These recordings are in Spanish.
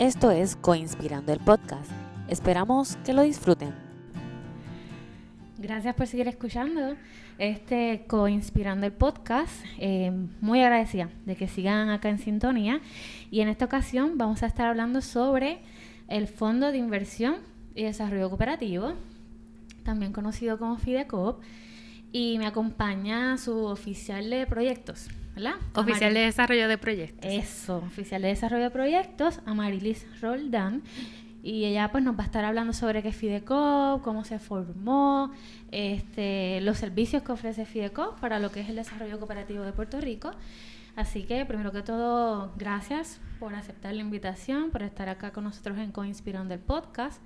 Esto es Coinspirando el Podcast. Esperamos que lo disfruten. Gracias por seguir escuchando este Coinspirando el Podcast. Eh, muy agradecida de que sigan acá en sintonía. Y en esta ocasión vamos a estar hablando sobre el Fondo de Inversión y Desarrollo Cooperativo, también conocido como FIDECOP. Y me acompaña su oficial de proyectos, ¿verdad? Oficial de Desarrollo de Proyectos. Eso, oficial de Desarrollo de Proyectos, Amarilis Roldán. Y ella pues nos va a estar hablando sobre qué es Fidecop, cómo se formó, este, los servicios que ofrece Fidecop para lo que es el desarrollo cooperativo de Puerto Rico. Así que primero que todo, gracias por aceptar la invitación, por estar acá con nosotros en Coinspirando del podcast.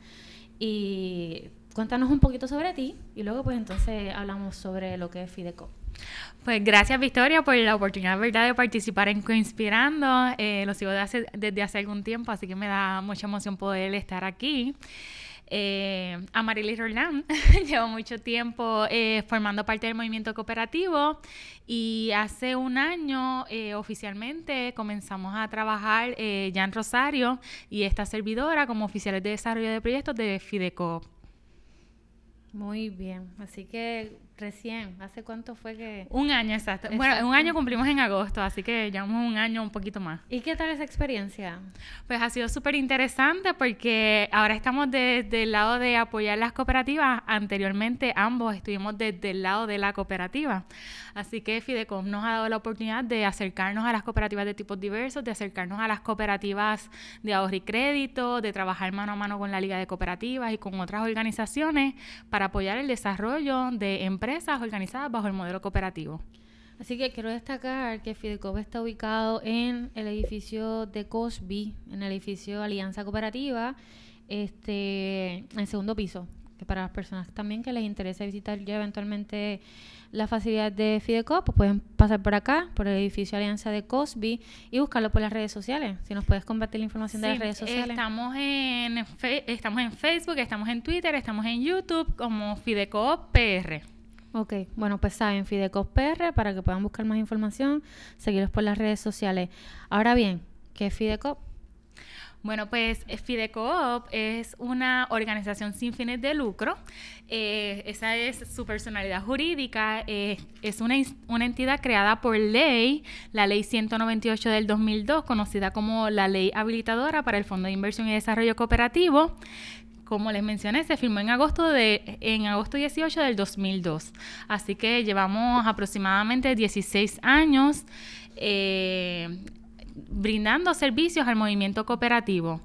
Y cuéntanos un poquito sobre ti y luego pues entonces hablamos sobre lo que es Fidecop. Pues gracias Victoria por la oportunidad ¿verdad? de participar en Coinspirando. Eh, lo sigo desde hace algún tiempo, así que me da mucha emoción poder estar aquí. Eh, Amarilis Roland llevo mucho tiempo eh, formando parte del movimiento cooperativo y hace un año eh, oficialmente comenzamos a trabajar eh, Jan Rosario y esta servidora como oficiales de desarrollo de proyectos de Fideco. Muy bien, así que recién, ¿hace cuánto fue que...? Un año, exacto. Bueno, un año cumplimos en agosto, así que llevamos un año un poquito más. ¿Y qué tal esa experiencia? Pues ha sido súper interesante porque ahora estamos desde el lado de apoyar las cooperativas. Anteriormente ambos estuvimos desde el lado de la cooperativa. Así que Fidecom nos ha dado la oportunidad de acercarnos a las cooperativas de tipos diversos, de acercarnos a las cooperativas de ahorro y crédito, de trabajar mano a mano con la Liga de Cooperativas y con otras organizaciones para apoyar el desarrollo de empresas organizadas bajo el modelo cooperativo. Así que quiero destacar que Fidecop está ubicado en el edificio de Cosby, en el edificio Alianza Cooperativa, este, en el segundo piso. Que para las personas también que les interese visitar ya eventualmente la facilidad de Fidecop, pues pueden pasar por acá, por el edificio Alianza de Cosby y buscarlo por las redes sociales. Si nos puedes compartir la información de las redes sociales. Estamos en, estamos en Facebook, estamos en Twitter, estamos en YouTube como Fidecoop PR. Ok, bueno, pues saben, Fidecop PR para que puedan buscar más información, seguirlos por las redes sociales. Ahora bien, ¿qué es Fidecop? Bueno, pues eh, Fidecoop es una organización sin fines de lucro. Eh, esa es su personalidad jurídica. eh, es una, una entidad creada por ley, la ley 198 del 2002, conocida como la ley habilitadora para el Fondo de Inversión y Desarrollo Cooperativo. Como les mencioné, se firmó en agosto de en agosto 18 del 2002. Así que llevamos aproximadamente 16 años eh, brindando servicios al movimiento cooperativo.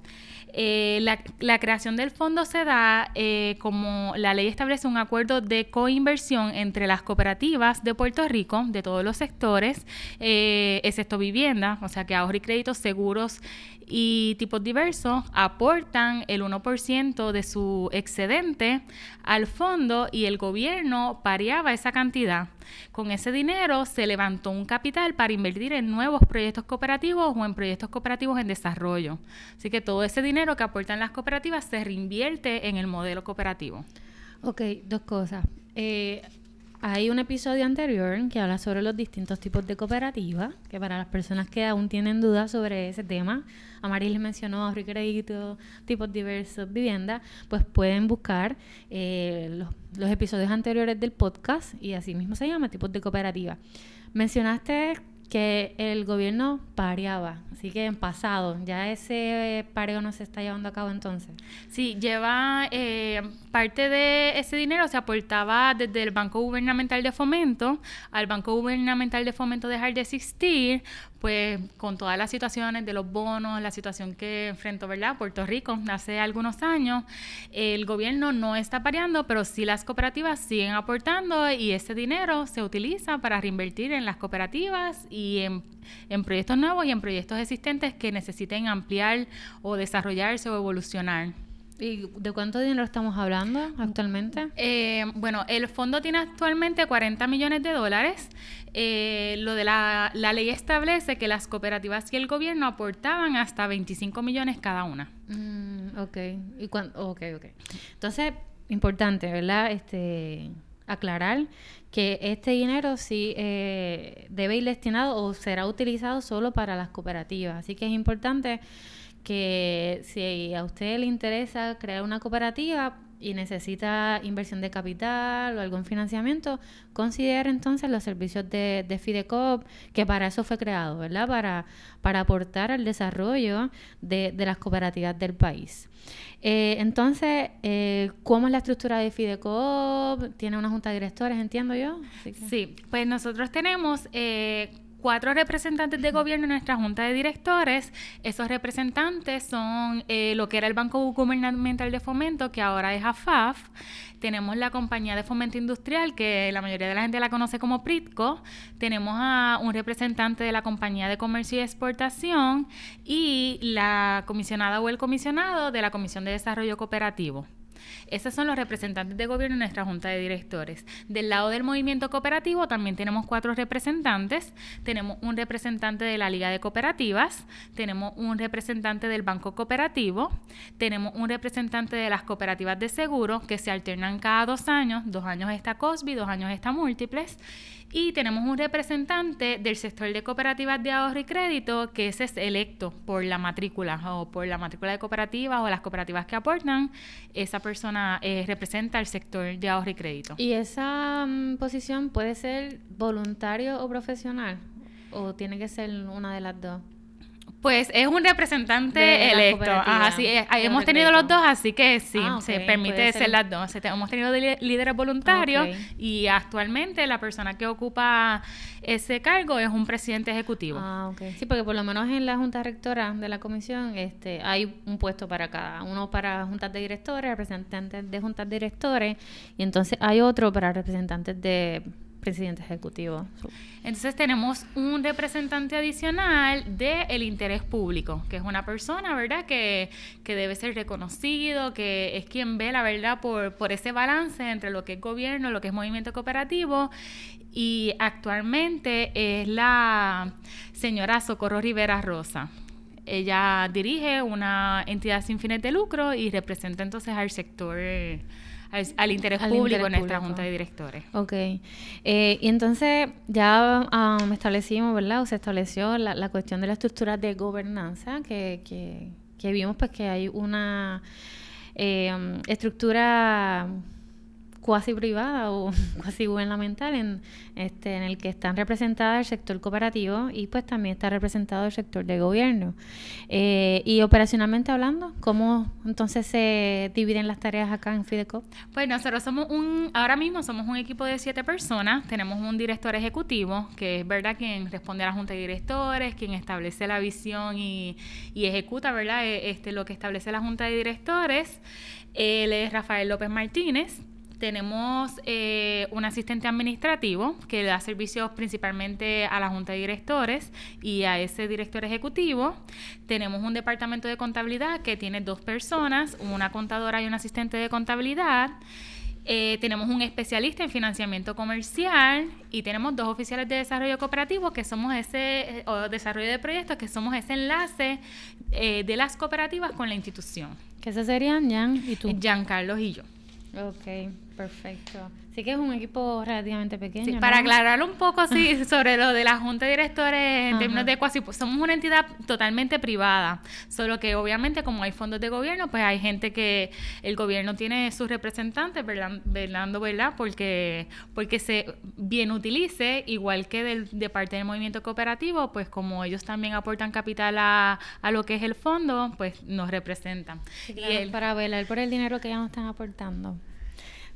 Eh, la, creación del fondo se da eh, como la ley establece un acuerdo de coinversión entre las cooperativas de Puerto Rico, de todos los sectores, excepto vivienda, o sea que ahorro y créditos, seguros y tipos diversos aportan el 1% de su excedente al fondo y el gobierno pareaba esa cantidad. Con ese dinero se levantó un capital para invertir en nuevos proyectos cooperativos o en proyectos cooperativos en desarrollo. Así que todo ese dinero que aportan las cooperativas se reinvierte en el modelo cooperativo. Ok, dos cosas. Eh, hay un episodio anterior que habla sobre los distintos tipos de cooperativas, que para las personas que aún tienen dudas sobre ese tema, Amaril les mencionó ahorro y crédito, tipos diversos, vivienda, pues pueden buscar eh, los, los episodios anteriores del podcast y así mismo se llama, tipos de cooperativa. Mencionaste que el gobierno pareaba, así que en pasado, ya ese pareo no se está llevando a cabo entonces. Sí, lleva eh, parte de ese dinero se aportaba desde el Banco Gubernamental de Fomento al Banco Gubernamental de Fomento dejar de existir, pues con todas las situaciones de los bonos, la situación que enfrentó, ¿verdad? Puerto Rico hace algunos años, el gobierno no está pareando, pero sí las cooperativas siguen aportando y ese dinero se utiliza para reinvertir en las cooperativas y en, en proyectos nuevos y en proyectos existentes que necesiten ampliar o desarrollarse o evolucionar. ¿Y de cuánto dinero estamos hablando actualmente? Eh, bueno, el fondo tiene actualmente 40 millones de dólares. Eh, lo de la, la ley establece que las cooperativas y el gobierno aportaban hasta 25 millones cada una. Mm, ok, y cuan- ok, ok. Entonces, importante, ¿verdad? Este, aclarar que este dinero sí eh, debe ir destinado o será utilizado solo para las cooperativas. Así que es importante que si a usted le interesa crear una cooperativa, y necesita inversión de capital o algún financiamiento, considere entonces los servicios de, de Fidecoop, que para eso fue creado, ¿verdad? Para, para aportar al desarrollo de, las cooperativas del país. Eh, entonces, eh, ¿cómo es la estructura de Fidecoop? ¿Tiene una junta de directores, entiendo yo? Sí, pues nosotros tenemos... Eh, cuatro representantes de gobierno en nuestra junta de directores. Esos representantes son eh, lo que era el Banco Gubernamental de Fomento, que ahora es AFAF. Tenemos la compañía de fomento industrial, que la mayoría de la gente la conoce como PRITCO. Tenemos a un representante de la compañía de comercio y exportación y la comisionada o el comisionado de la Comisión de Desarrollo Cooperativo. Esos son los representantes de gobierno en nuestra junta de directores. Del lado del movimiento cooperativo también tenemos cuatro representantes. Tenemos un representante de la Liga de Cooperativas, tenemos un representante del Banco Cooperativo, tenemos un representante de las cooperativas de seguro que se alternan cada dos años, dos años está COSBI, dos años está Múltiples y tenemos un representante del sector de cooperativas de ahorro y crédito que ese es electo por la matrícula o por la matrícula de cooperativas o las cooperativas que aportan. Esa persona eh, representa el sector de ahorro y crédito. ¿Y esa mm, posición puede ser voluntario o profesional? ¿O tiene que ser una de las dos? Pues es un representante electo. así hemos tenido los dos, así que sí, ah, se permite ser. las dos. Hemos tenido líderes voluntarios y actualmente la persona que ocupa ese cargo es un presidente ejecutivo. Ah, ok. Sí, porque por lo menos en la junta rectora de la comisión este, hay un puesto para cada. Uno para juntas de directores, representantes de juntas de directores, y entonces hay otro para representantes de presidente ejecutivo. Entonces tenemos un representante adicional del interés público, que es una persona, ¿verdad?, que, que, debe ser reconocido, que es quien ve la verdad por, por ese balance entre lo que es gobierno, lo que es movimiento cooperativo, y actualmente es la señora Socorro Rivera Rosa. Ella dirige una entidad sin fines de lucro y representa entonces al sector al, interés público en nuestra junta de directores. Ok. Eh, y entonces ya um, establecimos, ¿verdad? O se estableció la, cuestión de la estructura de gobernanza, que, que, que vimos pues que hay una eh, estructura cuasi privada o cuasi gubernamental en, este, en el que están representadas el sector cooperativo y pues también está representado el sector de gobierno. Eh, y operacionalmente hablando, ¿cómo entonces se dividen las tareas acá en Fideco? Pues nosotros somos un, ahora mismo somos un equipo de siete personas, tenemos un director ejecutivo, que es verdad quien responde a la junta de directores, quien establece la visión y, y ejecuta, ¿verdad? E, este, lo que establece la junta de directores. Él es Rafael López Martínez, tenemos eh, un asistente administrativo que da servicios principalmente a la junta de directores y a ese director ejecutivo. Tenemos un departamento de contabilidad que tiene dos personas, una contadora y un asistente de contabilidad. Eh, tenemos un especialista en financiamiento comercial y tenemos dos oficiales de desarrollo cooperativo que somos ese, o desarrollo de proyectos, que somos ese enlace eh, de las cooperativas con la institución. ¿Qué se serían Jan y tú? Jan Carlos y yo. Ok, perfecto. Sí que es un equipo relativamente pequeño. Para aclarar un poco sí, sobre lo de la Junta de Directores en términos de cuasi, pues somos una entidad totalmente privada, solo que obviamente como hay fondos de gobierno, pues hay gente que el gobierno tiene sus representantes velando, ¿verdad? Porque, porque se bien utilice, igual que del, de parte del movimiento cooperativo, pues como ellos también aportan capital a, a lo que es el fondo, pues nos representan. y para velar por el dinero que ya nos están aportando.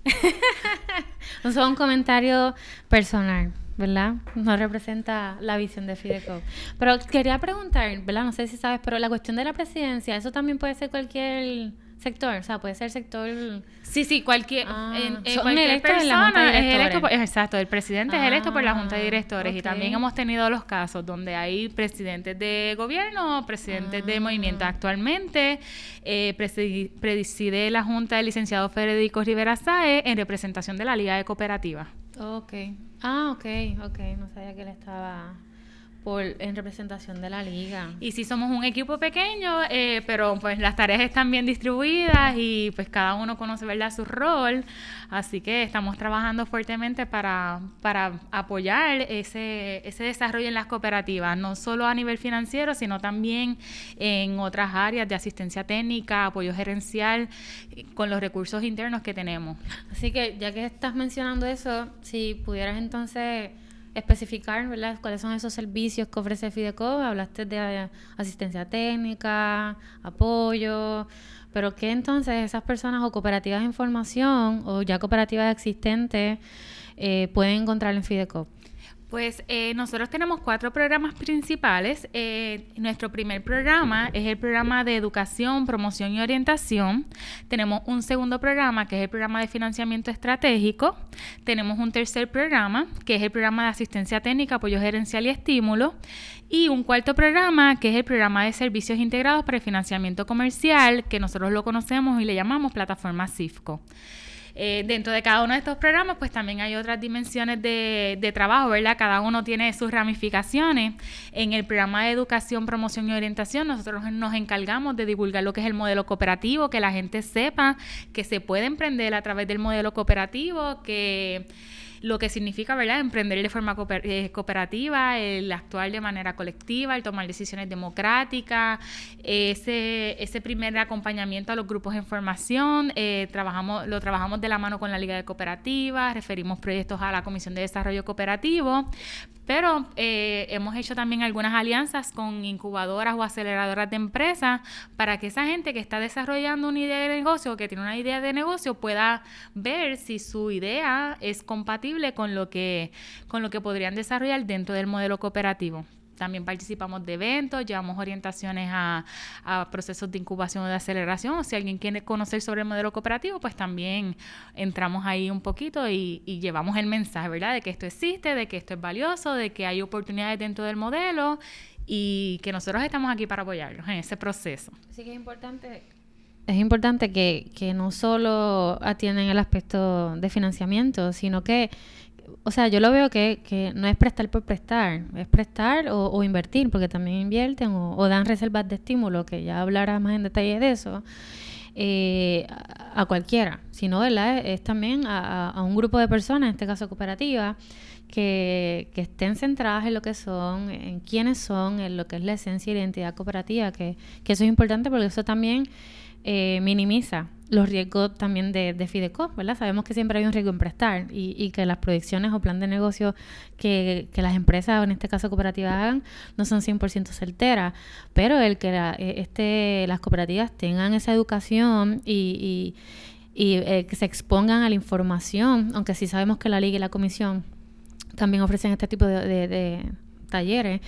no es un comentario personal, ¿verdad? No representa la visión de Fideco. Pero quería preguntar, ¿verdad? No sé si sabes, pero la cuestión de la presidencia, ¿eso también puede ser cualquier sector? O sea, puede ser sector Sí, sí, cualquier, ah, en, cualquier persona es electo por, exacto, el presidente es electo por la Junta de ah, Directores y también hemos tenido los casos donde hay presidentes de gobierno, presidentes de movimiento. Ah. Actualmente eh, preside la Junta el licenciado Federico Rivera Sae en representación de la Liga de Cooperativas. Ok. Ah, ok, ok, no sabía que él estaba por en representación de la liga. Y sí somos un equipo pequeño, eh, pero pues las tareas están bien distribuidas y pues cada uno conoce verdad su rol, así que estamos trabajando fuertemente para, para apoyar ese, ese desarrollo en las cooperativas, no solo a nivel financiero, sino también en otras áreas de asistencia técnica, apoyo gerencial, con los recursos internos que tenemos. Así que ya que estás mencionando eso, si pudieras entonces especificar cuáles son esos servicios que ofrece Fideco. Hablaste de eh, asistencia técnica, apoyo, pero ¿qué entonces esas personas o cooperativas de información o ya cooperativas existentes eh, pueden encontrar en Fideco? Pues eh, nosotros tenemos cuatro programas principales. Eh, nuestro primer programa es el programa de educación, promoción y orientación. Tenemos un segundo programa que es el programa de financiamiento estratégico. Tenemos un tercer programa que es el programa de asistencia técnica, apoyo gerencial y estímulo. Y un cuarto programa que es el programa de servicios integrados para el financiamiento comercial, que nosotros lo conocemos y le llamamos plataforma CIFCO. Eh, dentro de cada uno de estos programas, pues también hay otras dimensiones de, de, trabajo, ¿verdad? Cada uno tiene sus ramificaciones. En el programa de educación, promoción y orientación, nosotros nos encargamos de divulgar lo que es el modelo cooperativo, que la gente sepa que se puede emprender a través del modelo cooperativo, que lo que significa, ¿verdad?, emprender de forma eh, cooperativa, el actuar de manera colectiva, el tomar decisiones democráticas, ese, ese primer acompañamiento a los grupos de formación, eh, trabajamos, lo trabajamos de la mano con la Liga de Cooperativas, referimos proyectos a la Comisión de Desarrollo Cooperativo, pero eh, hemos hecho también algunas alianzas con incubadoras o aceleradoras de empresas para que esa gente que está desarrollando una idea de negocio o que tiene una idea de negocio pueda ver si su idea es compatible con lo que, con lo que podrían desarrollar dentro del modelo cooperativo. También participamos de eventos, llevamos orientaciones a, procesos de incubación o de aceleración. O si alguien quiere conocer sobre el modelo cooperativo, pues también entramos ahí un poquito y, llevamos el mensaje, ¿verdad? De que esto existe, de que esto es valioso, de que hay oportunidades dentro del modelo y que nosotros estamos aquí para apoyarlos en ese proceso. Así que es importante es importante que, que, no solo atienden el aspecto de financiamiento, sino que o sea, yo lo veo que, que, no es prestar por prestar, es prestar o, invertir, porque también invierten o, dan reservas de estímulo, que ya hablará más en detalle de eso, eh, a, cualquiera, sino es también a, un grupo de personas, en este caso cooperativas, que, que, estén centradas en lo que son, en quiénes son, en lo que es la esencia y identidad cooperativa, que, que eso es importante porque eso también eh, minimiza los riesgos también de, de Fideco, ¿verdad? Sabemos que siempre hay un riesgo en prestar y, y que las proyecciones o plan de negocio que, que, las empresas, o en este caso cooperativas, hagan no son 100% certeras, pero el que eh, este, las cooperativas tengan esa educación y, y, eh, que se expongan a la información, aunque sí sabemos que la Liga y la Comisión también ofrecen este tipo de, talleres,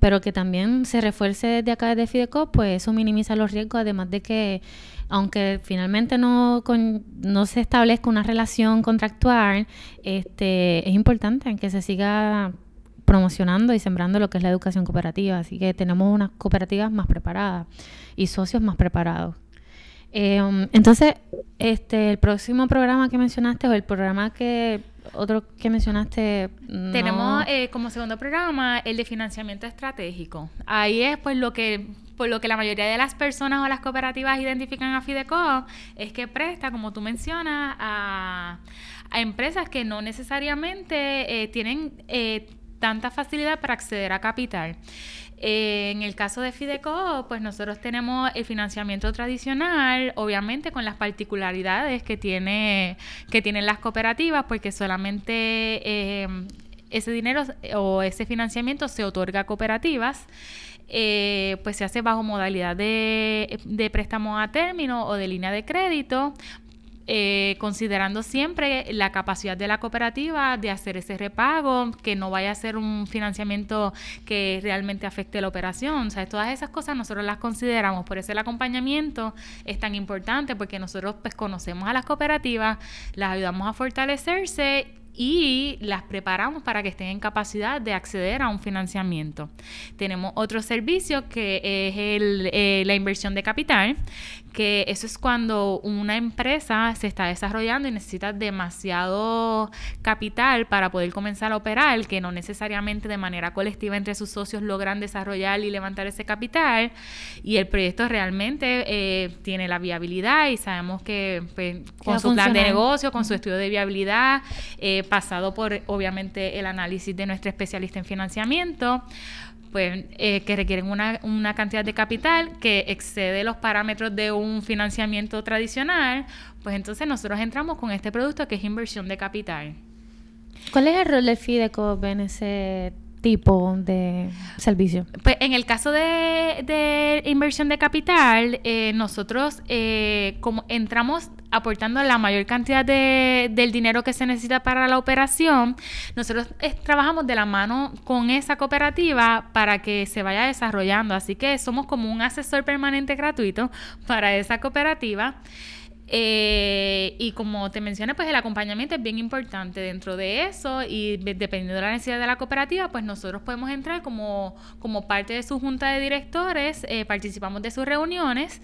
pero que también se refuerce desde acá desde Fideco, pues eso minimiza los riesgos, además de que aunque finalmente no, no se establezca una relación contractual, este, es importante que se siga promocionando y sembrando lo que es la educación cooperativa. Así que tenemos unas cooperativas más preparadas y socios más preparados. Em, entonces, este, el próximo programa que mencionaste o el programa que otro que mencionaste. Tenemos eh, como segundo programa el de financiamiento estratégico. Ahí es pues lo que por lo que la mayoría de las personas o las cooperativas identifican a Fideco es que presta, como tú mencionas, a, empresas que no necesariamente eh, tienen eh, tanta facilidad para acceder a capital. Eh, en el caso de Fideco, pues nosotros tenemos el financiamiento tradicional, obviamente con las particularidades que tiene que tienen las cooperativas, porque solamente ese dinero o ese financiamiento se otorga a cooperativas. Eh, pues se hace bajo modalidad de, préstamo a término o de línea de crédito, eh, considerando siempre la capacidad de la cooperativa de hacer ese repago, que no vaya a ser un financiamiento que realmente afecte la operación. O sea, todas esas cosas nosotros las consideramos. Por eso el acompañamiento es tan importante, porque nosotros pues conocemos a las cooperativas, las ayudamos a fortalecerse y las preparamos para que estén en capacidad de acceder a un financiamiento. Tenemos otro servicio que es el, eh, la inversión de capital, que eso es cuando una empresa se está desarrollando y necesita demasiado capital para poder comenzar a operar, que no necesariamente de manera colectiva entre sus socios logran desarrollar y levantar ese capital, y el proyecto realmente eh, tiene la viabilidad y sabemos que pues, con su plan de negocio, con su estudio de viabilidad, eh, pasado por obviamente el análisis de nuestro especialista en financiamiento, pues, eh, que requieren una, una, cantidad de capital que excede los parámetros de un financiamiento tradicional, pues entonces nosotros entramos con este producto que es inversión de capital. ¿Cuál es el rol del FIDECO en ese tipo de servicio? Pues en el caso de, inversión de capital, eh, nosotros eh, como entramos aportando la mayor cantidad de, del dinero que se necesita para la operación, nosotros eh, trabajamos de la mano con esa cooperativa para que se vaya desarrollando. Así que somos como un asesor permanente gratuito para esa cooperativa. Eh, y como te mencioné, pues el acompañamiento es bien importante dentro de eso y dependiendo de la necesidad de la cooperativa, pues nosotros podemos entrar como, como parte de su junta de directores, eh, participamos de sus reuniones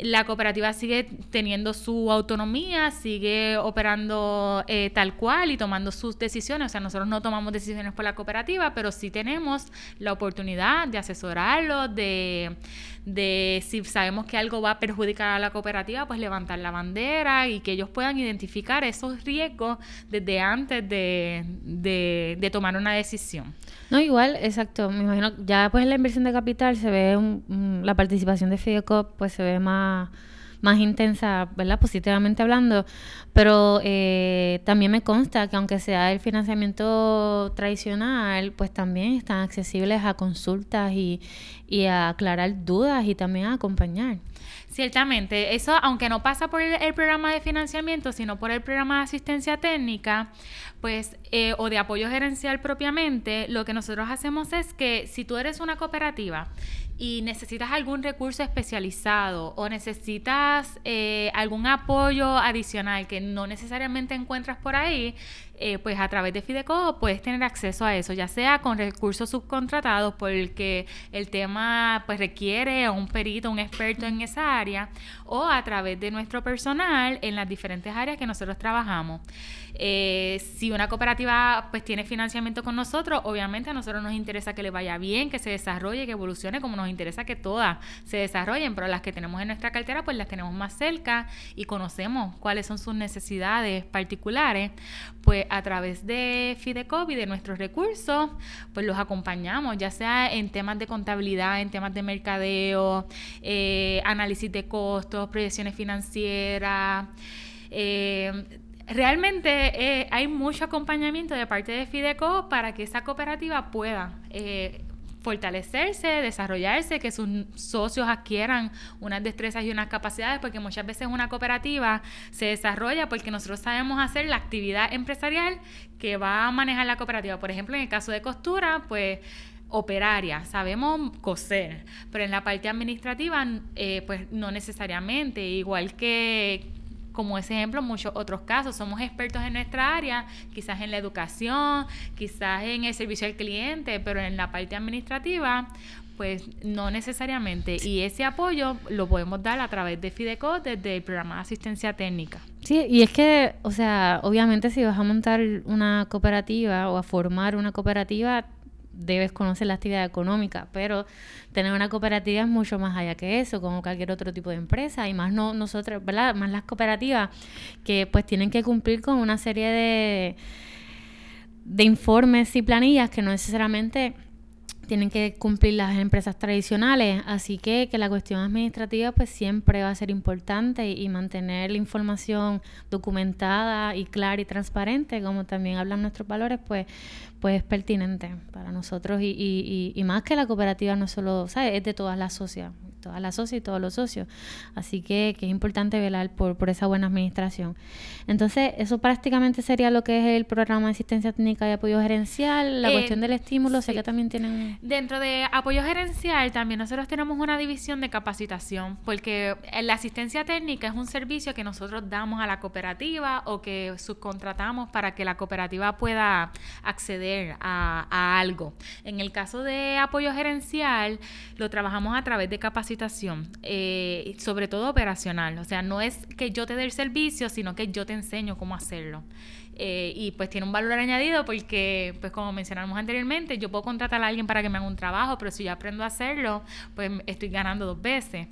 la cooperativa sigue teniendo su autonomía, sigue operando eh, tal cual y tomando sus decisiones. O sea, nosotros no tomamos decisiones por la cooperativa, pero sí tenemos la oportunidad de asesorarlo, de, de si sabemos que algo va a perjudicar a la cooperativa, pues levantar la bandera y que ellos puedan identificar esos riesgos desde antes de, de, de tomar una decisión. No, igual, exacto. Me imagino, ya pues la inversión de capital se ve la participación de Fidecop, pues se ve más, más intensa, ¿verdad? Positivamente hablando. Pero eh, también me consta que aunque sea el financiamiento tradicional, pues también están accesibles a consultas y, y a aclarar dudas y también a acompañar. Ciertamente, eso aunque no pasa por el, programa de financiamiento, sino por el programa de asistencia técnica, pues, eh, o de apoyo gerencial propiamente, lo que nosotros hacemos es que si tú eres una cooperativa y necesitas algún recurso especializado o necesitas eh, algún apoyo adicional que no necesariamente encuentras por ahí, eh, pues a través de Fideco puedes tener acceso a eso, ya sea con recursos subcontratados porque el tema pues requiere a un perito, un experto en esa área, o a través de nuestro personal en las diferentes áreas que nosotros trabajamos. Si una cooperativa pues tiene financiamiento con nosotros, obviamente a nosotros nos interesa que le vaya bien, que se desarrolle, que evolucione, como nos interesa que todas se desarrollen, pero las que tenemos en nuestra cartera pues las tenemos más cerca y conocemos cuáles son sus necesidades particulares, pues a través de Fidecop y de nuestros recursos, pues los acompañamos, ya sea en temas de contabilidad, en temas de mercadeo, eh, análisis de costos, proyecciones financieras, eh, realmente eh, hay mucho acompañamiento de parte de Fideco para que esa cooperativa pueda eh, fortalecerse, desarrollarse, que sus socios adquieran unas destrezas y unas capacidades, porque muchas veces una cooperativa se desarrolla porque nosotros sabemos hacer la actividad empresarial que va a manejar la cooperativa. Por ejemplo, en el caso de costura, pues operaria, sabemos coser, pero en la parte administrativa, eh, pues no necesariamente, igual que, como ese ejemplo, muchos otros casos. Somos expertos en nuestra área, quizás en la educación, quizás en el servicio al cliente, pero en la parte administrativa, pues no necesariamente. Y ese apoyo lo podemos dar a través de Fideco desde el programa de asistencia técnica. Sí, y es que, o sea, obviamente si vas a montar una cooperativa o a formar una cooperativa, debes conocer la actividad económica, pero tener una cooperativa es mucho más allá que eso, como cualquier otro tipo de empresa, y más no nosotros, ¿verdad? Más las cooperativas que pues tienen que cumplir con una serie de, de informes y planillas que no necesariamente tienen que cumplir las empresas tradicionales, así que que la cuestión administrativa pues siempre va a ser importante y, mantener la información documentada y clara y transparente, como también hablan nuestros valores, pues pues es pertinente para nosotros y, y, y, más que la cooperativa no solo, ¿sabes? Es de todas las socias, todas las socias y todos los socios. Así que, que es importante velar por, por, esa buena administración. Entonces, eso prácticamente sería lo que es el programa de asistencia técnica y apoyo gerencial, la eh, cuestión del estímulo, sé que también tienen... Dentro de apoyo gerencial también nosotros tenemos una división de capacitación porque la asistencia técnica es un servicio que nosotros damos a la cooperativa o que subcontratamos para que la cooperativa pueda acceder a, algo. En el caso de apoyo gerencial lo trabajamos a través de capacitación, eh, sobre todo operacional. O sea, no es que yo te dé el servicio, sino que yo te enseño cómo hacerlo. Eh, y pues tiene un valor añadido porque, pues como mencionamos anteriormente, yo puedo contratar a alguien para que me haga un trabajo, pero si yo aprendo a hacerlo, pues estoy ganando dos veces.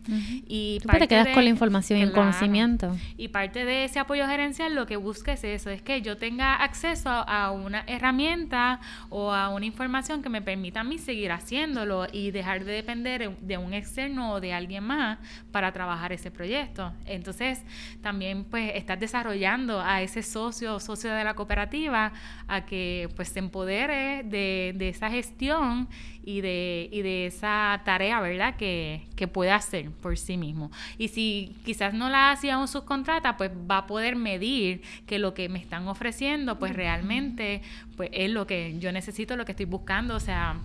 y Tú te quedas con la información y el conocimiento. Y parte de ese apoyo gerencial lo que busca es eso, es que yo tenga acceso a una herramienta o a una información que me permita a mí seguir haciéndolo y dejar de depender de un externo o de alguien más para trabajar ese proyecto. Entonces, también pues estás desarrollando a ese socio o socio de la cooperativa a que pues se empodere de, de esa gestión y de, y de esa tarea, ¿verdad? Que, que puede hacer por sí mismo. Y si quizás no la hacía un subcontrata, pues va a poder medir que lo que me están ofreciendo, pues realmente pues es lo que yo necesito, lo que estoy buscando, o sea...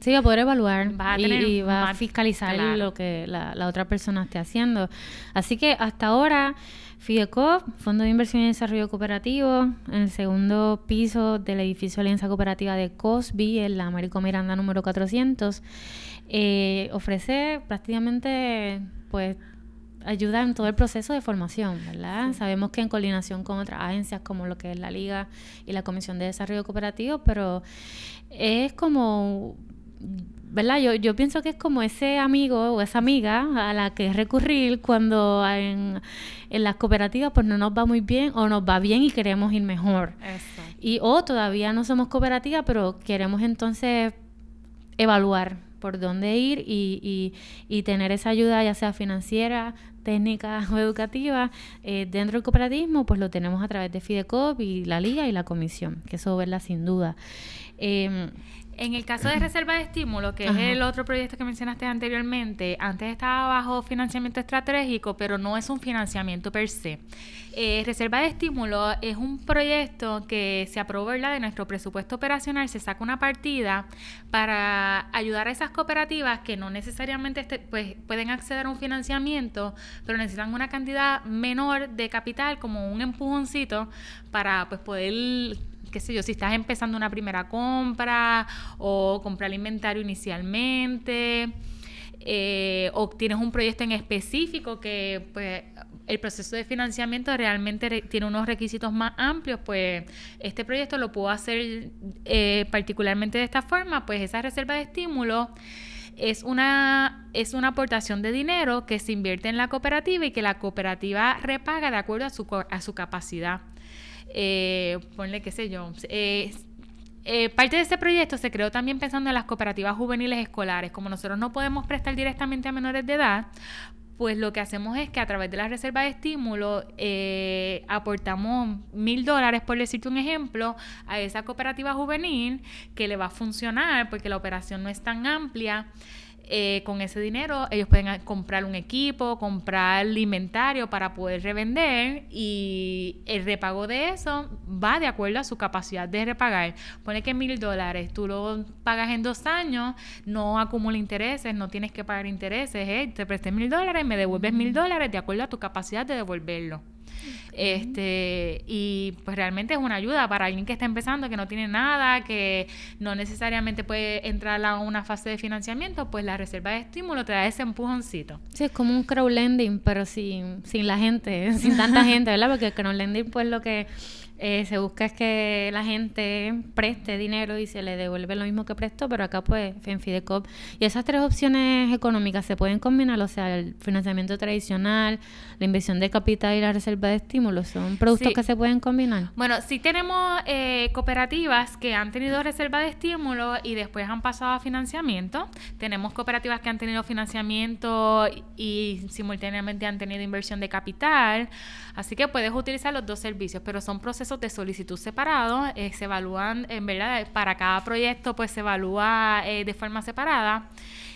Sí, va a poder evaluar y, va a fiscalizar lo que la, la otra persona esté haciendo. Así que hasta ahora FIDECOP, Fondo de Inversión y Desarrollo Cooperativo, en el segundo piso del edificio Alianza Cooperativa de Cosby, en la Américo Miranda número 400, eh, ofrece prácticamente pues ayuda en todo el proceso de formación, ¿verdad? Sabemos que en coordinación con otras agencias como lo que es la Liga y la Comisión de Desarrollo Cooperativo, pero es como ¿verdad? Yo, yo pienso que es como ese amigo o esa amiga a la que recurrir cuando en, las cooperativas pues no nos va muy bien o nos va bien y queremos ir mejor. Y o todavía no somos cooperativa, pero queremos entonces evaluar por dónde ir y, y, y tener esa ayuda ya sea financiera, técnica o educativa eh, dentro del cooperativismo, pues lo tenemos a través de Fidecop y la Liga y la Comisión, que eso verla sin duda. Eh, en el caso de reserva de estímulo, que es el otro proyecto que mencionaste anteriormente, antes estaba bajo financiamiento estratégico, pero no es un financiamiento per se. Eh, reserva de estímulo es un proyecto que se aprobó de nuestro presupuesto operacional, se saca una partida para ayudar a esas cooperativas que no necesariamente este, pues, pueden acceder a un financiamiento, pero necesitan una cantidad menor de capital, como un empujoncito, para pues, poder qué sé yo, si estás empezando una primera compra o comprar inventario inicialmente. Eh, o tienes un proyecto en específico que pues el proceso de financiamiento realmente tiene unos requisitos más amplios, pues este proyecto lo puedo hacer eh, particularmente de esta forma, pues esa reserva de estímulo es una, es una aportación de dinero que se invierte en la cooperativa y que la cooperativa repaga de acuerdo a su, a su capacidad eh, ponle qué sé yo. Eh, eh, parte de este proyecto se creó también pensando en las cooperativas juveniles escolares. Como nosotros no podemos prestar directamente a menores de edad, pues lo que hacemos es que a través de la reserva de estímulo eh, aportamos mil dólares, por decirte un ejemplo, a esa cooperativa juvenil que le va a funcionar porque la operación no es tan amplia. Eh, con ese dinero ellos pueden comprar un equipo, comprar inventario para poder revender y el repago de eso va de acuerdo a su capacidad de repagar. Pone que mil dólares, tú lo pagas en dos años, no acumula intereses, no tienes que pagar intereses, ¿eh? te presté mil dólares, me devuelves mil dólares de acuerdo a tu capacidad de devolverlo. Este, y pues realmente es una ayuda para alguien que está empezando, que no tiene nada, que no necesariamente puede entrar a una fase de financiamiento, pues la reserva de estímulo te da ese empujoncito. Sí, es como un crowdlending, pero sin, sin la gente, sin tanta gente, ¿verdad? Porque el crowdlending pues lo que eh, se busca es que la gente preste dinero y se le devuelve lo mismo que prestó, pero acá pues en Fidecop. Y esas tres opciones económicas se pueden combinar, o sea, el financiamiento tradicional, la inversión de capital y la reserva de estímulos, son productos que se pueden combinar. Bueno, sí tenemos eh, cooperativas que han tenido reserva de estímulo y después han pasado a financiamiento. Tenemos cooperativas que han tenido financiamiento y simultáneamente han tenido inversión de capital. Así que puedes utilizar los dos servicios, pero son procesos de solicitud separados. Eh, se evalúan, en verdad, para cada proyecto, pues se evalúa eh, de forma separada.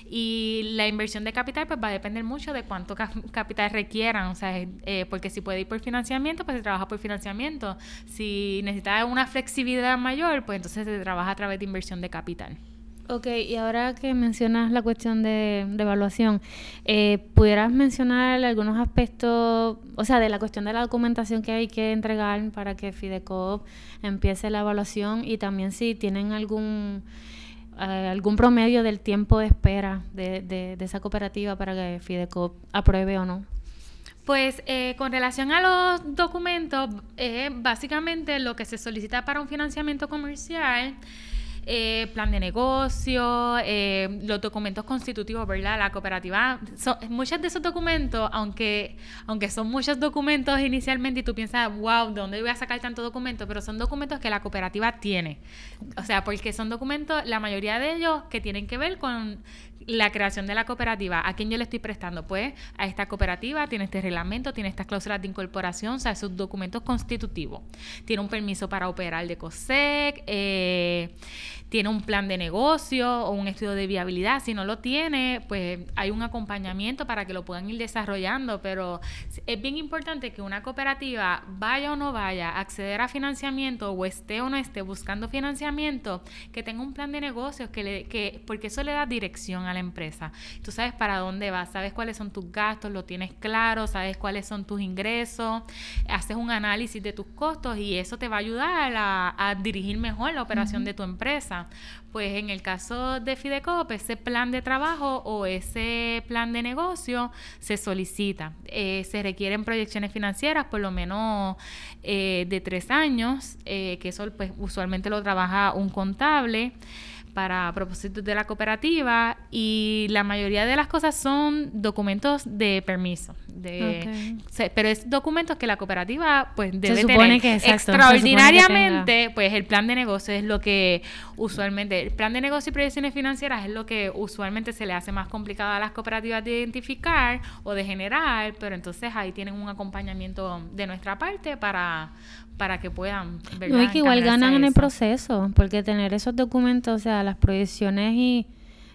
Y la inversión de capital pues va a depender mucho de cuánto capital requieran, o sea, eh, porque si puede ir por financiamiento, pues se trabaja por financiamiento. Si necesita una flexibilidad mayor, pues entonces se trabaja a través de inversión de capital. Ok, y ahora que mencionas la cuestión de, evaluación, eh, ¿pudieras mencionar algunos aspectos, o sea, de la cuestión de la documentación que hay que entregar para que Fidecoop empiece la evaluación y también si tienen algún eh, algún promedio del tiempo de espera de, de, esa cooperativa para que Fidecoop apruebe o no? Pues eh, con relación a los documentos, básicamente lo que se solicita para un financiamiento comercial eh, plan de negocio, eh, los documentos constitutivos, ¿verdad? La cooperativa, muchos de esos documentos, aunque, aunque son muchos documentos inicialmente y tú piensas, wow, ¿de dónde voy a sacar tanto documento? Pero son documentos que la cooperativa tiene. O sea, porque son documentos, la mayoría de ellos que tienen que ver con la creación de la cooperativa, ¿a quién yo le estoy prestando? Pues a esta cooperativa, tiene este reglamento, tiene estas cláusulas de incorporación, o sea, esos documentos constitutivos. Tiene un permiso para operar de COSEC, eh, tiene un plan de negocio o un estudio de viabilidad. Si no lo tiene, pues hay un acompañamiento para que lo puedan ir desarrollando, pero es bien importante que una cooperativa vaya o no vaya acceder a financiamiento o esté o no esté buscando financiamiento, que tenga un plan de negocios, que le, que, porque eso le da dirección a la empresa. Tú sabes para dónde vas, sabes cuáles son tus gastos, lo tienes claro, sabes cuáles son tus ingresos, haces un análisis de tus costos y eso te va a ayudar a, dirigir mejor la operación de tu empresa. Pues en el caso de Fidecoop, ese plan de trabajo o ese plan de negocio se solicita. Eh, se requieren proyecciones financieras por lo menos eh, de tres años, eh, que eso pues usualmente lo trabaja un contable para propósitos de la cooperativa y la mayoría de las cosas son documentos de permiso. De, pero es documentos que la cooperativa pues debe tener que, extraordinariamente pues el plan de negocio es lo que usualmente el plan de negocio y proyecciones financieras es lo que usualmente se le hace más complicado a las cooperativas de identificar o de generar pero entonces ahí tienen un acompañamiento de nuestra parte para para que puedan ver No, es que igual ganan en el proceso, porque tener esos documentos, o sea, las proyecciones y,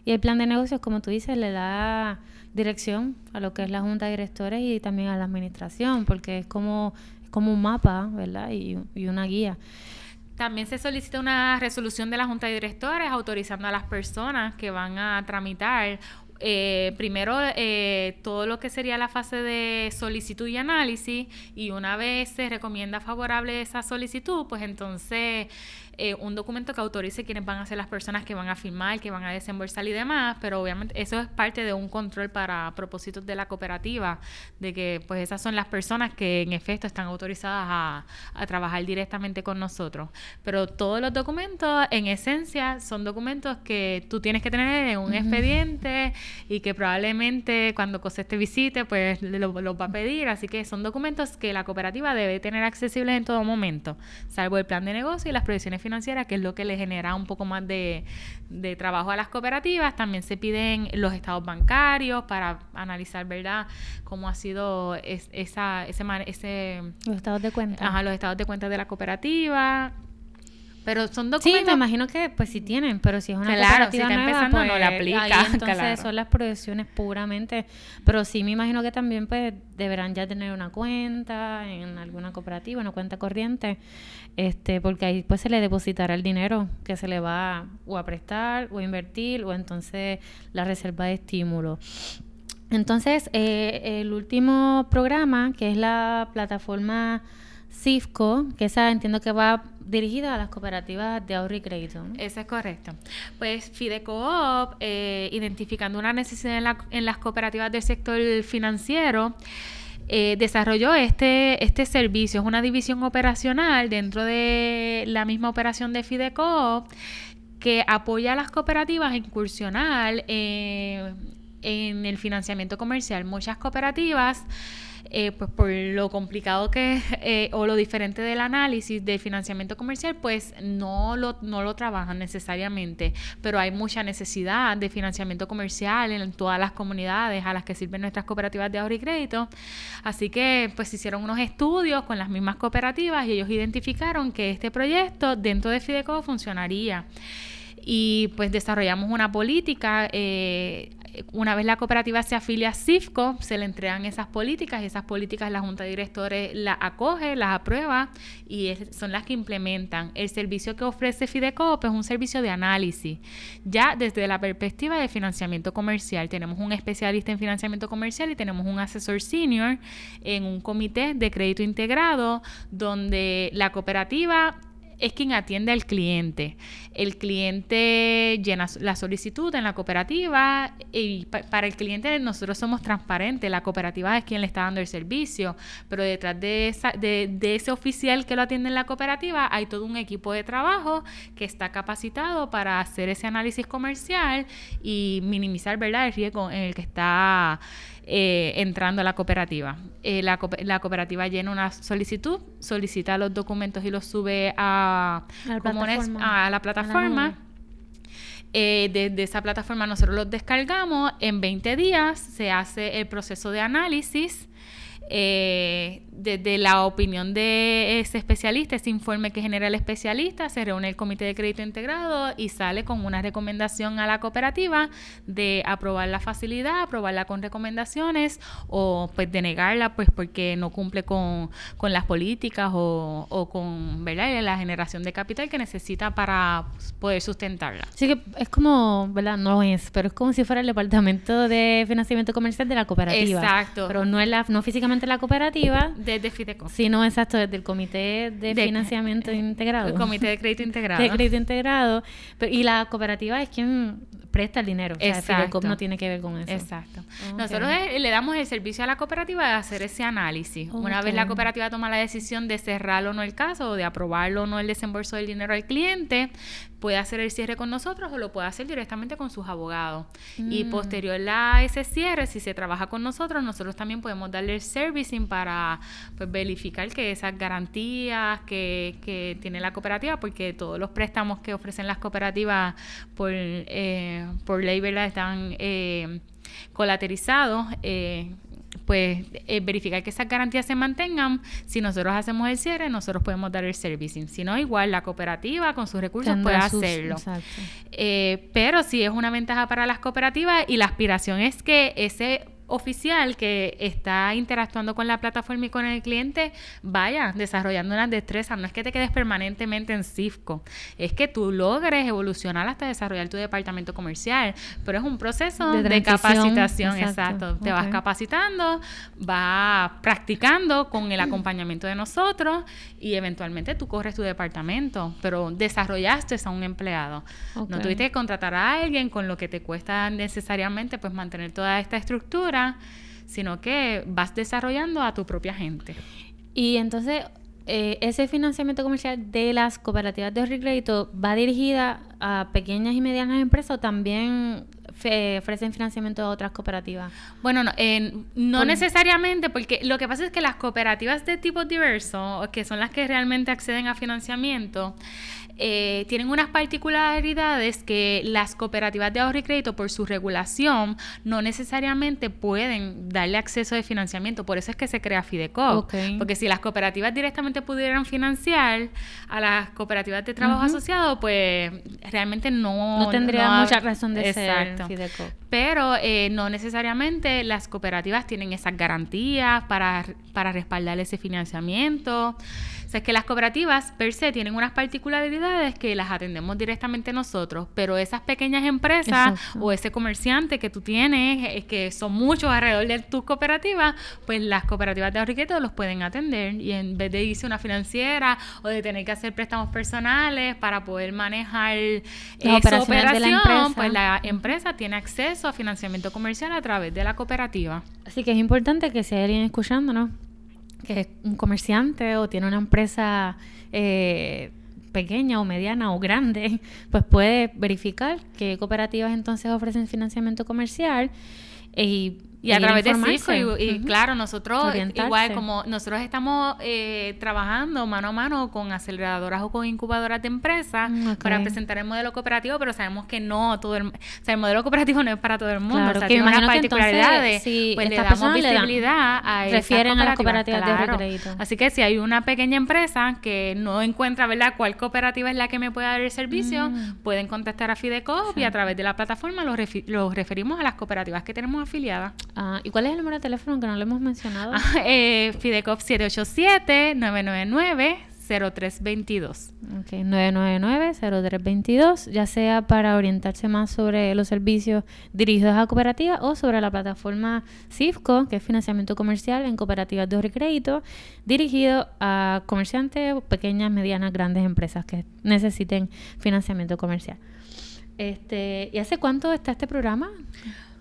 y el plan de negocios, como tú dices, le da dirección a lo que es la junta de directores y también a la administración, porque es como, es como un mapa, ¿verdad? Y, y una guía. También se solicita una resolución de la Junta de Directores autorizando a las personas que van a tramitar eh, primero eh, todo lo que sería la fase de solicitud y análisis y una vez se recomienda favorable esa solicitud, pues entonces eh, un documento que autorice quiénes van a ser las personas que van a firmar, que van a desembolsar y demás, pero obviamente eso es parte de un control para propósitos de la cooperativa, de que pues esas son las personas que en efecto están autorizadas a, trabajar directamente con nosotros. Pero todos los documentos, en esencia, son documentos que tú tienes que tener en un expediente y que probablemente cuando COSES te visite, pues los lo va a pedir. Así que son documentos que la cooperativa debe tener accesibles en todo momento, salvo el plan de negocio y las provisiones financieras financiera, que es lo que le genera un poco más de, trabajo a las cooperativas. También se piden los estados bancarios para analizar, ¿verdad?, cómo ha sido esa, ese, ese... Los estados de cuenta. Ajá, los estados de cuenta de la cooperativa pero son documentos. Sí, me imagino que pues sí tienen, pero si es una claro, si está empezando no la pues, aplica. entonces son las proyecciones puramente, pero sí me imagino que también pues deberán ya tener una cuenta en alguna cooperativa, una cuenta corriente, este, porque ahí pues se le depositará el dinero que se le va o a prestar o a invertir o entonces la reserva de estímulo. Entonces, eh, el último programa, que es la plataforma CIFCO, que esa entiendo que va dirigida a las cooperativas de ahorro y crédito. Eso es correcto. Pues Fidecoop, eh, identificando una necesidad en, las cooperativas del sector financiero, eh, desarrolló este, este servicio. Es una división operacional dentro de la misma operación de Fidecoop que apoya a las cooperativas a incursionar eh, en el financiamiento comercial. Muchas cooperativas eh, pues por lo complicado que es eh, o lo diferente del análisis del financiamiento comercial, pues no lo, no lo trabajan necesariamente, pero hay mucha necesidad de financiamiento comercial en todas las comunidades a las que sirven nuestras cooperativas de ahorro y crédito. Así que pues hicieron unos estudios con las mismas cooperativas y ellos identificaron que este proyecto dentro de Fideco funcionaría y pues desarrollamos una política eh, una vez la cooperativa se afilia a CIFCO, se le entregan esas políticas y esas políticas la Junta de Directores las acoge, las aprueba y son las que implementan. El servicio que ofrece Fidecoop es un servicio de análisis. Ya desde la perspectiva de financiamiento comercial, tenemos un especialista en financiamiento comercial y tenemos un asesor senior en un comité de crédito integrado donde la cooperativa es quien atiende al cliente. El cliente llena la solicitud en la cooperativa y para el cliente nosotros somos transparentes, la cooperativa es quien le está dando el servicio, pero detrás de, esa, de, ese oficial que lo atiende en la cooperativa hay todo un equipo de trabajo que está capacitado para hacer ese análisis comercial y minimizar ¿verdad? el riesgo en el que está eh, entrando a la cooperativa. Eh, la, cooperativa llena una solicitud, solicita los documentos y los sube a, la plataforma. Eh, desde esa plataforma nosotros los descargamos. En 20 días se hace el proceso de análisis eh, desde la opinión de ese especialista, ese informe que genera el especialista, se reúne el comité de crédito integrado y sale con una recomendación a la cooperativa de aprobar la facilidad, aprobarla con recomendaciones o pues denegarla pues porque no cumple con, las políticas o, o con ¿verdad? la generación de capital que necesita para poder sustentarla. Sí que es como, ¿verdad? No es, pero es como si fuera el departamento de financiamiento comercial de la cooperativa. Exacto. Pero no es la, no físicamente la cooperativa. Desde Fideco. Sino, exacto, desde el Comité de, Financiamiento Integrado. El Comité de Crédito Integrado. de Crédito Integrado. y la cooperativa es quien presta el dinero. Exacto. O sea, no tiene que ver con eso. Exacto. Nosotros le damos el servicio a la cooperativa de hacer ese análisis. Una vez la cooperativa toma la decisión de cerrar o no el caso o de aprobarlo o no el desembolso del dinero al cliente, puede hacer el cierre con nosotros o lo puede hacer directamente con sus abogados. Y mm. posterior a ese cierre, si se trabaja con nosotros, nosotros también podemos darle el servicing para pues, verificar que esas garantías que, que tiene la cooperativa, porque todos los préstamos que ofrecen las cooperativas por... Eh, por ley, ¿verdad? Están eh, colaterizados. Eh, pues eh, verificar que esas garantías se mantengan. Si nosotros hacemos el cierre, nosotros podemos dar el servicing. Si no, igual la cooperativa con sus recursos puede hacerlo. pero sí es una ventaja para las cooperativas y la aspiración es que ese oficial que está interactuando con la plataforma y con el cliente vaya desarrollando unas destrezas. No es que te quedes permanentemente en CIFCO, es que tú logres evolucionar hasta desarrollar tu departamento comercial. Pero es un proceso de, capacitación, exacto. Te vas capacitando, vas practicando con el acompañamiento de nosotros y eventualmente tú corres tu departamento, pero desarrollaste a un empleado. No tuviste que contratar a alguien con lo que te cuesta necesariamente pues mantener toda esta estructura sino que vas desarrollando a tu propia gente. Y entonces, eh, ese financiamiento comercial de las cooperativas de crédito va dirigida a pequeñas y medianas empresas o también ofrecen financiamiento a otras cooperativas? Bueno, no, no necesariamente, porque lo que pasa es que las cooperativas de tipo diverso, que son las que realmente acceden a financiamiento, eh, tienen unas particularidades que las cooperativas de ahorro y crédito, por su regulación, no necesariamente pueden darle acceso de financiamiento. Por eso es que se crea Fideco. Porque si las cooperativas directamente pudieran financiar a las cooperativas de trabajo asociado, pues realmente no... No tendría mucha razón de ser Pero eh, no necesariamente las cooperativas tienen esas garantías para, para respaldar ese financiamiento. O sea, es que las cooperativas per se tienen unas particularidades que las atendemos directamente nosotros, pero esas pequeñas empresas o ese comerciante que tú tienes, eh, que son muchos alrededor de tu cooperativa, pues las cooperativas de ahorro los pueden atender. Y en vez de irse a una financiera o de tener que hacer préstamos personales para poder manejar la esa operación, pues la empresa tiene acceso a financiamiento comercial a través de la cooperativa. Así que es importante que si hay alguien escuchándonos que es un comerciante o tiene una empresa eh, pequeña o mediana o grande, pues puede verificar qué cooperativas entonces ofrecen financiamiento comercial y Y a través de. Cisco, y, claro, nosotros, Orientarse. igual como nosotros estamos eh, trabajando mano a mano con aceleradoras o con incubadoras de empresas Mm, para presentar el modelo cooperativo, pero sabemos que no todo el, o sea, el modelo cooperativo no es para todo el mundo, Claro, o sea, que tiene unas que entonces, particularidades, si pues le damos personas le dan- visibilidad a refieren a las cooperativas, de crédito. Así que si hay una pequeña empresa que no encuentra, ¿verdad?, cuál cooperativa es la que me puede dar el servicio, Mm. pueden contactar a Fidecoop y a través de la plataforma los, refi- los referimos a las cooperativas que tenemos afiliadas. Ah, ¿Y cuál es el número de teléfono que no le hemos mencionado? Ah, eh, Fidecoop 787-999-0322. Ok, 999-0322, ya sea para orientarse más sobre los servicios dirigidos a cooperativas o sobre la plataforma CIFCO, que es financiamiento comercial en cooperativas de crédito, dirigido a comerciantes, pequeñas, medianas, grandes empresas que necesiten financiamiento comercial. Este, ¿Y hace cuánto está este programa?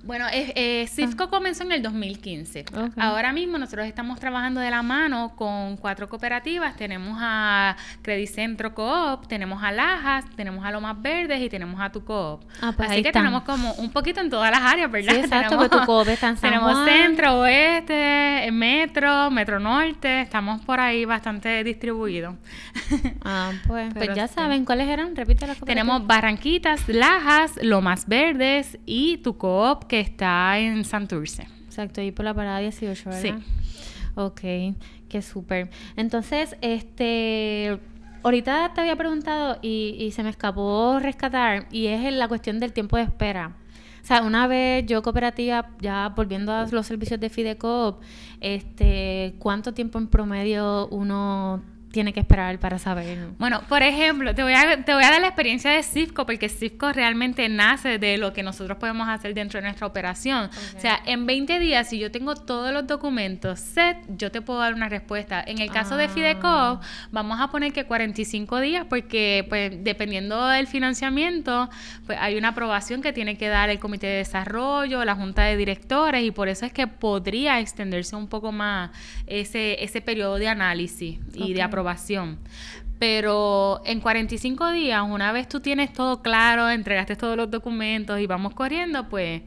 Bueno, eh, eh, CIFCO comenzó en el 2015. Ah. Ok. Ahora mismo nosotros estamos trabajando de la mano con cuatro cooperativas. Tenemos a Credicentro Coop, tenemos a Lajas, tenemos a Lomas Verdes y tenemos a Tu Coop. Ah, pues Así ahí que están. tenemos como un poquito en todas las áreas, ¿verdad? Sí, exacto, Tenemos- porque Tu Coop está en San Tenemos Juan. Centro, Oeste, Metro, Metro Norte. Estamos por ahí bastante distribuidos. Ah, pues, pues ya sí. saben cuáles eran, repite las cooperativas. Tenemos Barranquitas, Lajas, Lomas Verdes y Tu Coop que está en Santurce. Exacto, ahí por la parada 18, ¿verdad? Sí. Ok, qué súper. Entonces, este, ahorita te había preguntado y, y se me escapó rescatar, y es en la cuestión del tiempo de espera. O sea, una vez yo cooperativa, ya volviendo a los servicios de Fidecoop, este, ¿cuánto tiempo en promedio uno tiene que esperar para saber? Bueno, por ejemplo, te voy, a, te voy a dar la experiencia de CIFCO, porque CIFCO realmente nace de lo que nosotros podemos hacer dentro de nuestra operación. O sea, en 20 días, si yo tengo todos los documentos set, yo te puedo dar una respuesta. En el caso de Ah. Fidecoop, vamos a poner que 45 días, porque pues dependiendo del financiamiento, pues hay una aprobación que tiene que dar el Comité de Desarrollo, la Junta de Directores, y por eso es que podría extenderse un poco más ese, ese periodo de análisis y de Ok. Pero en 45 días, una vez tú tienes todo claro, entregaste todos los documentos y vamos corriendo, pues,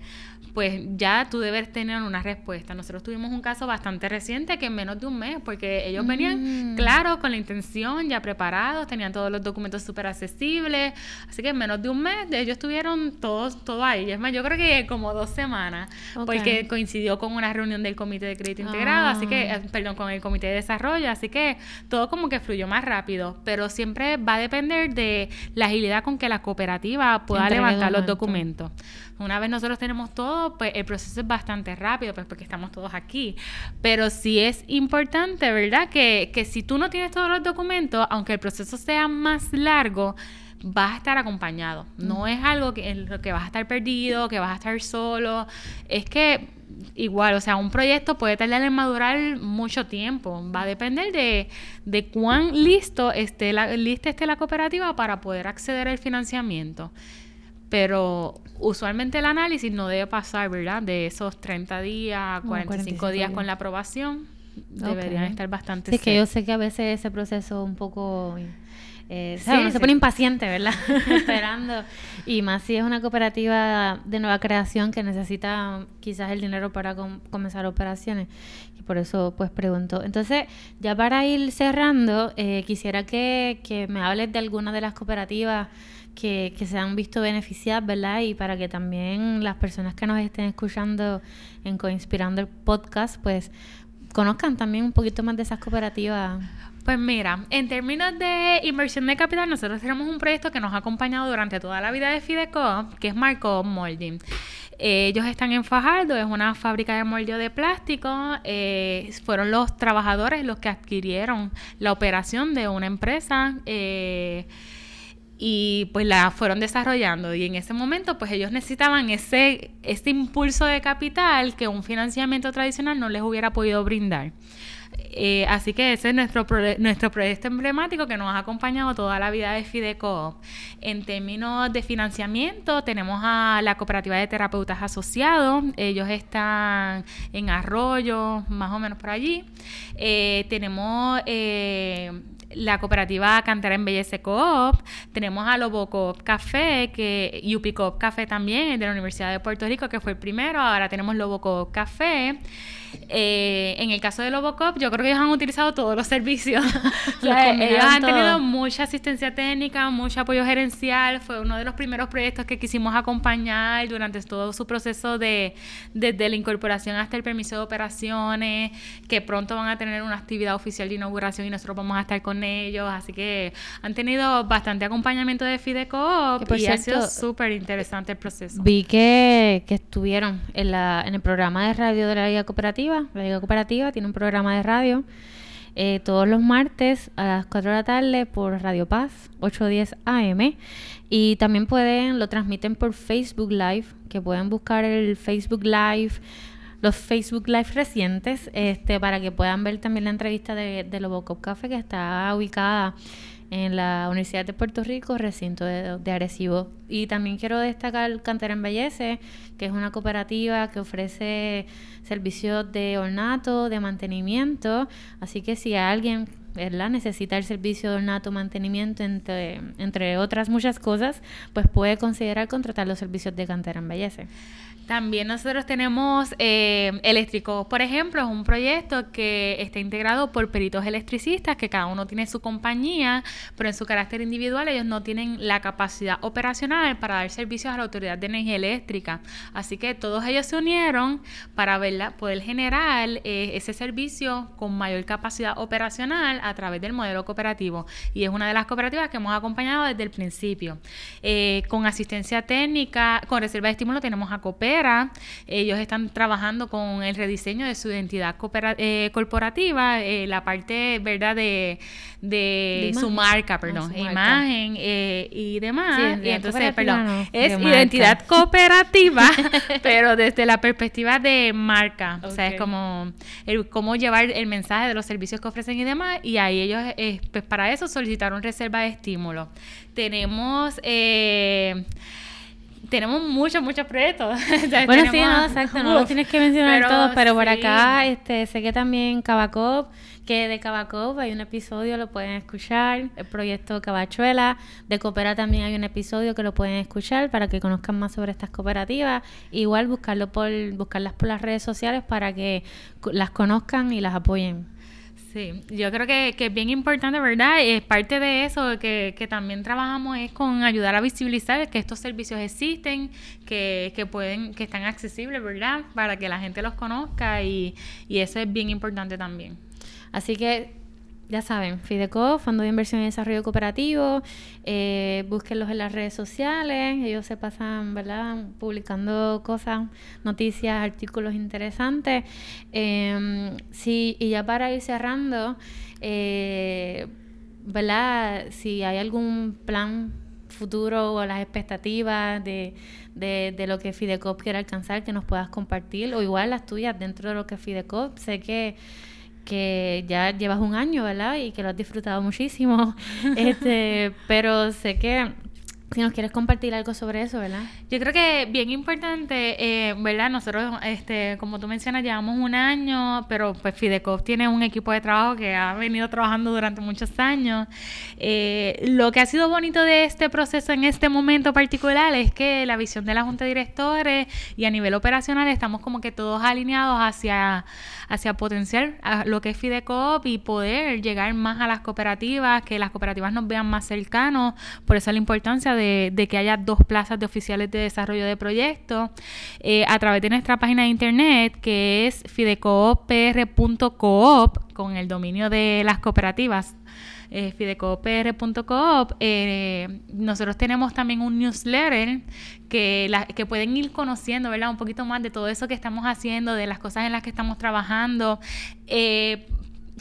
pues ya tú debes tener una respuesta. Nosotros tuvimos un caso bastante reciente que en menos de un mes, porque ellos venían Mm. claros con la intención, ya preparados, tenían todos los documentos súper accesibles, así que en menos de un mes ellos tuvieron todo, todo ahí. Es más, yo creo que como dos semanas, porque coincidió con una reunión del Comité de Crédito Integrado, así que, Ah. eh, perdón, con el Comité de Desarrollo, así que todo como que fluyó más rápido, pero siempre va a depender de la agilidad con que la cooperativa pueda Entregue levantar los documentos. Una vez nosotros tenemos todo, pues el proceso es bastante rápido, pues porque estamos todos aquí. Pero sí es importante, ¿verdad? Que, que si tú no tienes todos los documentos, aunque el proceso sea más largo, vas a estar acompañado. No es algo que, en lo que vas a estar perdido, que vas a estar solo. Es que igual, o sea, un proyecto puede tardar en madurar mucho tiempo. Va a depender de, de cuán listo esté la, lista esté la cooperativa para poder acceder al financiamiento. Pero usualmente el análisis no debe pasar, ¿verdad? De esos 30 días, Oh, 45, 45 días días. con la aprobación, deberían estar bastante Sí, es que yo sé que a veces ese proceso un poco... Eh, Sí, ¿sabes? Uno sí. se pone impaciente, ¿verdad? Esperando. Y más si es una cooperativa de nueva creación que necesita quizás el dinero para com- comenzar operaciones. Y por eso, pues, pregunto. Entonces, ya para ir cerrando, eh, quisiera que, que me hables de alguna de las cooperativas que, que se han visto beneficiadas, ¿verdad? Y para que también las personas que nos estén escuchando en Coinspirando el podcast, pues, conozcan también un poquito más de esas cooperativas. Pues mira, en términos de inversión de capital, nosotros tenemos un proyecto que nos ha acompañado durante toda la vida de Fideco, que es Marco Molding. Ellos están en Fajardo, es una fábrica de moldeo de plástico. eh, fueron los trabajadores los que adquirieron la operación de una empresa. eh, y pues la fueron desarrollando y en ese momento pues ellos necesitaban ese, ese impulso de capital que un financiamiento tradicional no les hubiera podido brindar. Eh, así que ese es nuestro, nuestro proyecto emblemático que nos ha acompañado toda la vida de Fideco. En términos de financiamiento, tenemos a la Cooperativa de Terapeutas Asociados. Ellos están en Arroyo, más o menos por allí. Eh, tenemos eh, la cooperativa Cantera Embellece Coop, tenemos a Lobo Coop Café, que UP Coop Café también, de la Universidad de Puerto Rico, que fue el primero, ahora tenemos Lobo Coop Café. Eh, en el caso de Lobocop, yo creo que ellos han utilizado todos los servicios. ellos han tenido mucha asistencia técnica, mucho apoyo gerencial. Fue uno de los primeros proyectos que quisimos acompañar durante todo su proceso de desde la incorporación hasta el permiso de operaciones, que pronto van a tener una actividad oficial de inauguración y nosotros vamos a estar con ellos. Así que han tenido bastante acompañamiento de Fidecoop y ha sido súper interesante el proceso. Vi que, que estuvieron en, la, en el programa de radio de la Liga Cooperativa la Liga Cooperativa tiene un programa de radio eh, todos los martes a las 4 de la tarde por Radio Paz, 8.10 AM. Y también pueden, lo transmiten por Facebook Live, que pueden buscar el Facebook Live, los Facebook Live recientes, este, para que puedan ver también la entrevista de, de Lobocop Café, que está ubicada en la Universidad de Puerto Rico, recinto de, Arecibo. Y también quiero destacar Cantera Embellece, que es una cooperativa que ofrece servicios de ornato, de mantenimiento. Así que si alguien ¿verdad? necesita el servicio de ornato, mantenimiento, entre, entre otras muchas cosas, pues puede considerar contratar los servicios de Cantera Embellece. También nosotros tenemos eh, eléctricos, por ejemplo, es un proyecto que está integrado por peritos electricistas, que cada uno tiene su compañía, pero en su carácter individual ellos no tienen la capacidad operacional para dar servicios a la Autoridad de Energía Eléctrica. Así que todos ellos se unieron para poder generar eh, ese servicio con mayor capacidad operacional a través del modelo cooperativo. Y es una de las cooperativas que hemos acompañado desde el principio. Eh, con asistencia técnica, con reserva de estímulo tenemos a COPE ellos están trabajando con el rediseño de su identidad eh, corporativa, eh, la parte, ¿verdad?, de, de, su marca, perdón, imagen eh, y demás. y entonces, perdón, es identidad cooperativa, pero desde la perspectiva de marca. O sea, es como el, cómo llevar el mensaje de los servicios que ofrecen y demás. Y ahí ellos, pues para eso solicitaron reserva de estímulo. Tenemos... Eh, tenemos muchos, muchos proyectos. bueno, sí, no, exacto, no los tienes que mencionar todos, pero por acá este, sé que también Cabacop, que de Cabacop hay un episodio, lo pueden escuchar, el proyecto Cabachuela, de Coopera también hay un episodio que lo pueden escuchar para que conozcan más sobre estas cooperativas, igual buscarlo por, buscarlas por las redes sociales para que las conozcan y las apoyen. Sí, yo creo que, que, es bien importante, ¿verdad? Es parte de eso que, que, también trabajamos es con ayudar a visibilizar que estos servicios existen, que, que, pueden, que están accesibles, ¿verdad? Para que la gente los conozca y, y eso es bien importante también. Así que ya saben, Fideco, Fondo de Inversión y Desarrollo Cooperativo, eh, búsquenlos en las redes sociales, ellos se pasan, ¿verdad?, publicando cosas, noticias, artículos interesantes. Em, sí, y ya para ir cerrando, eh, ¿verdad?, si hay algún plan futuro o las expectativas de, de, de lo que Fidecop quiere alcanzar que nos puedas compartir, o igual las tuyas dentro de lo que Fidecop, sé que que ya llevas un año, ¿verdad? Y que lo has disfrutado muchísimo. este, pero sé que si nos quieres compartir algo sobre eso, ¿verdad? Yo creo que bien importante, eh, ¿verdad? Nosotros, este, como tú mencionas, llevamos un año, pero pues Fidecop tiene un equipo de trabajo que ha venido trabajando durante muchos años. Eh, lo que ha sido bonito de este proceso en este momento particular es que la visión de la Junta de Directores y a nivel operacional estamos como que todos alineados hacia, hacia potenciar lo que es Fidecop y poder llegar más a las cooperativas, que las cooperativas nos vean más cercanos. Por eso la importancia de de, que haya dos plazas de oficiales de desarrollo de proyectos eh, a través de nuestra página de internet que es fidecoopr.coop con el dominio de las cooperativas eh, fidecoopr.coop. Eh, nosotros tenemos también un newsletter que, que pueden ir conociendo, ¿verdad? Un poquito más de todo eso que estamos haciendo, de las cosas en las que estamos trabajando. Eh,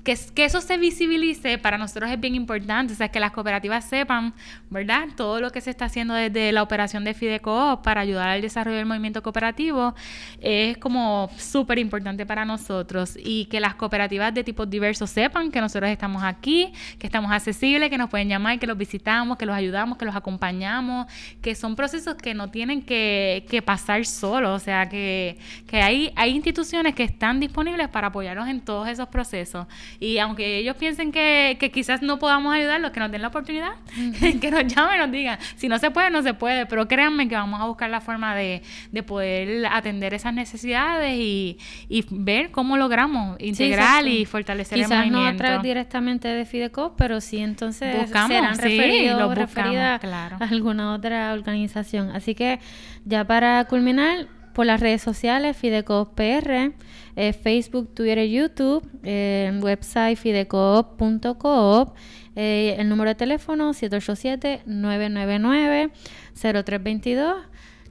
que, eso se visibilice para nosotros es bien importante, o sea, que las cooperativas sepan, ¿verdad? Todo lo que se está haciendo desde la operación de Fideco para ayudar al desarrollo del movimiento cooperativo es como súper importante para nosotros y que las cooperativas de tipos diversos sepan que nosotros estamos aquí, que estamos accesibles, que nos pueden llamar, que los visitamos, que los ayudamos, que los acompañamos, que son procesos que no tienen que, que pasar solos, o sea, que, que hay, hay instituciones que están disponibles para apoyarnos en todos esos procesos Y aunque ellos piensen que, que quizás no podamos ayudarlos, que nos den la oportunidad, que nos llamen nos digan, si no se puede, no se puede, pero créanme que vamos a buscar la forma de, de poder atender esas necesidades y, y ver cómo logramos integrar y fortalecer Quizás el movimiento. no a través directamente de Fidecop, pero sí entonces Buscamos, serán sí, referidos lo o buscamos, referidas claro. a alguna otra organización. Así que ya para culminar, por las redes sociales, Fidecop PR, eh, Facebook, Twitter, YouTube, eh, website fidecoop.coop, eh, el número de teléfono 787-999-0322.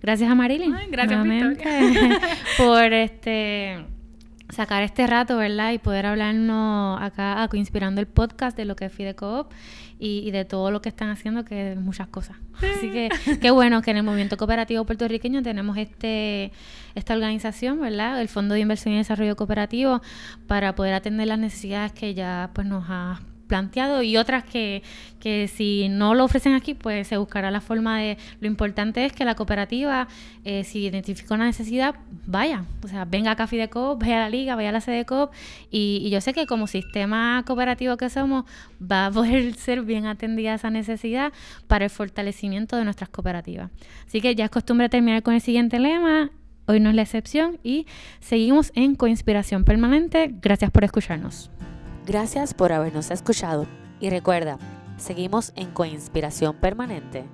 Gracias a Marilyn. Ay, gracias, por este sacar este rato, ¿verdad? Y poder hablarnos acá, a Inspirando el podcast de lo que es Fidecoop y, y de todo lo que están haciendo, que es muchas cosas. Así que qué bueno que en el movimiento cooperativo puertorriqueño tenemos este esta organización, ¿verdad? El Fondo de Inversión y Desarrollo Cooperativo para poder atender las necesidades que ya pues nos ha planteado y otras que, que si no lo ofrecen aquí, pues se buscará la forma de... Lo importante es que la cooperativa, eh, si identifica una necesidad, vaya. O sea, venga a Fidecoop, vaya a la liga, vaya a la Sedecoop y, y yo sé que como sistema cooperativo que somos, va a poder ser bien atendida esa necesidad para el fortalecimiento de nuestras cooperativas. Así que ya es costumbre terminar con el siguiente lema. Hoy no es la excepción y seguimos en Coinspiración Permanente. Gracias por escucharnos. Gracias por habernos escuchado y recuerda, seguimos en Coinspiración Permanente.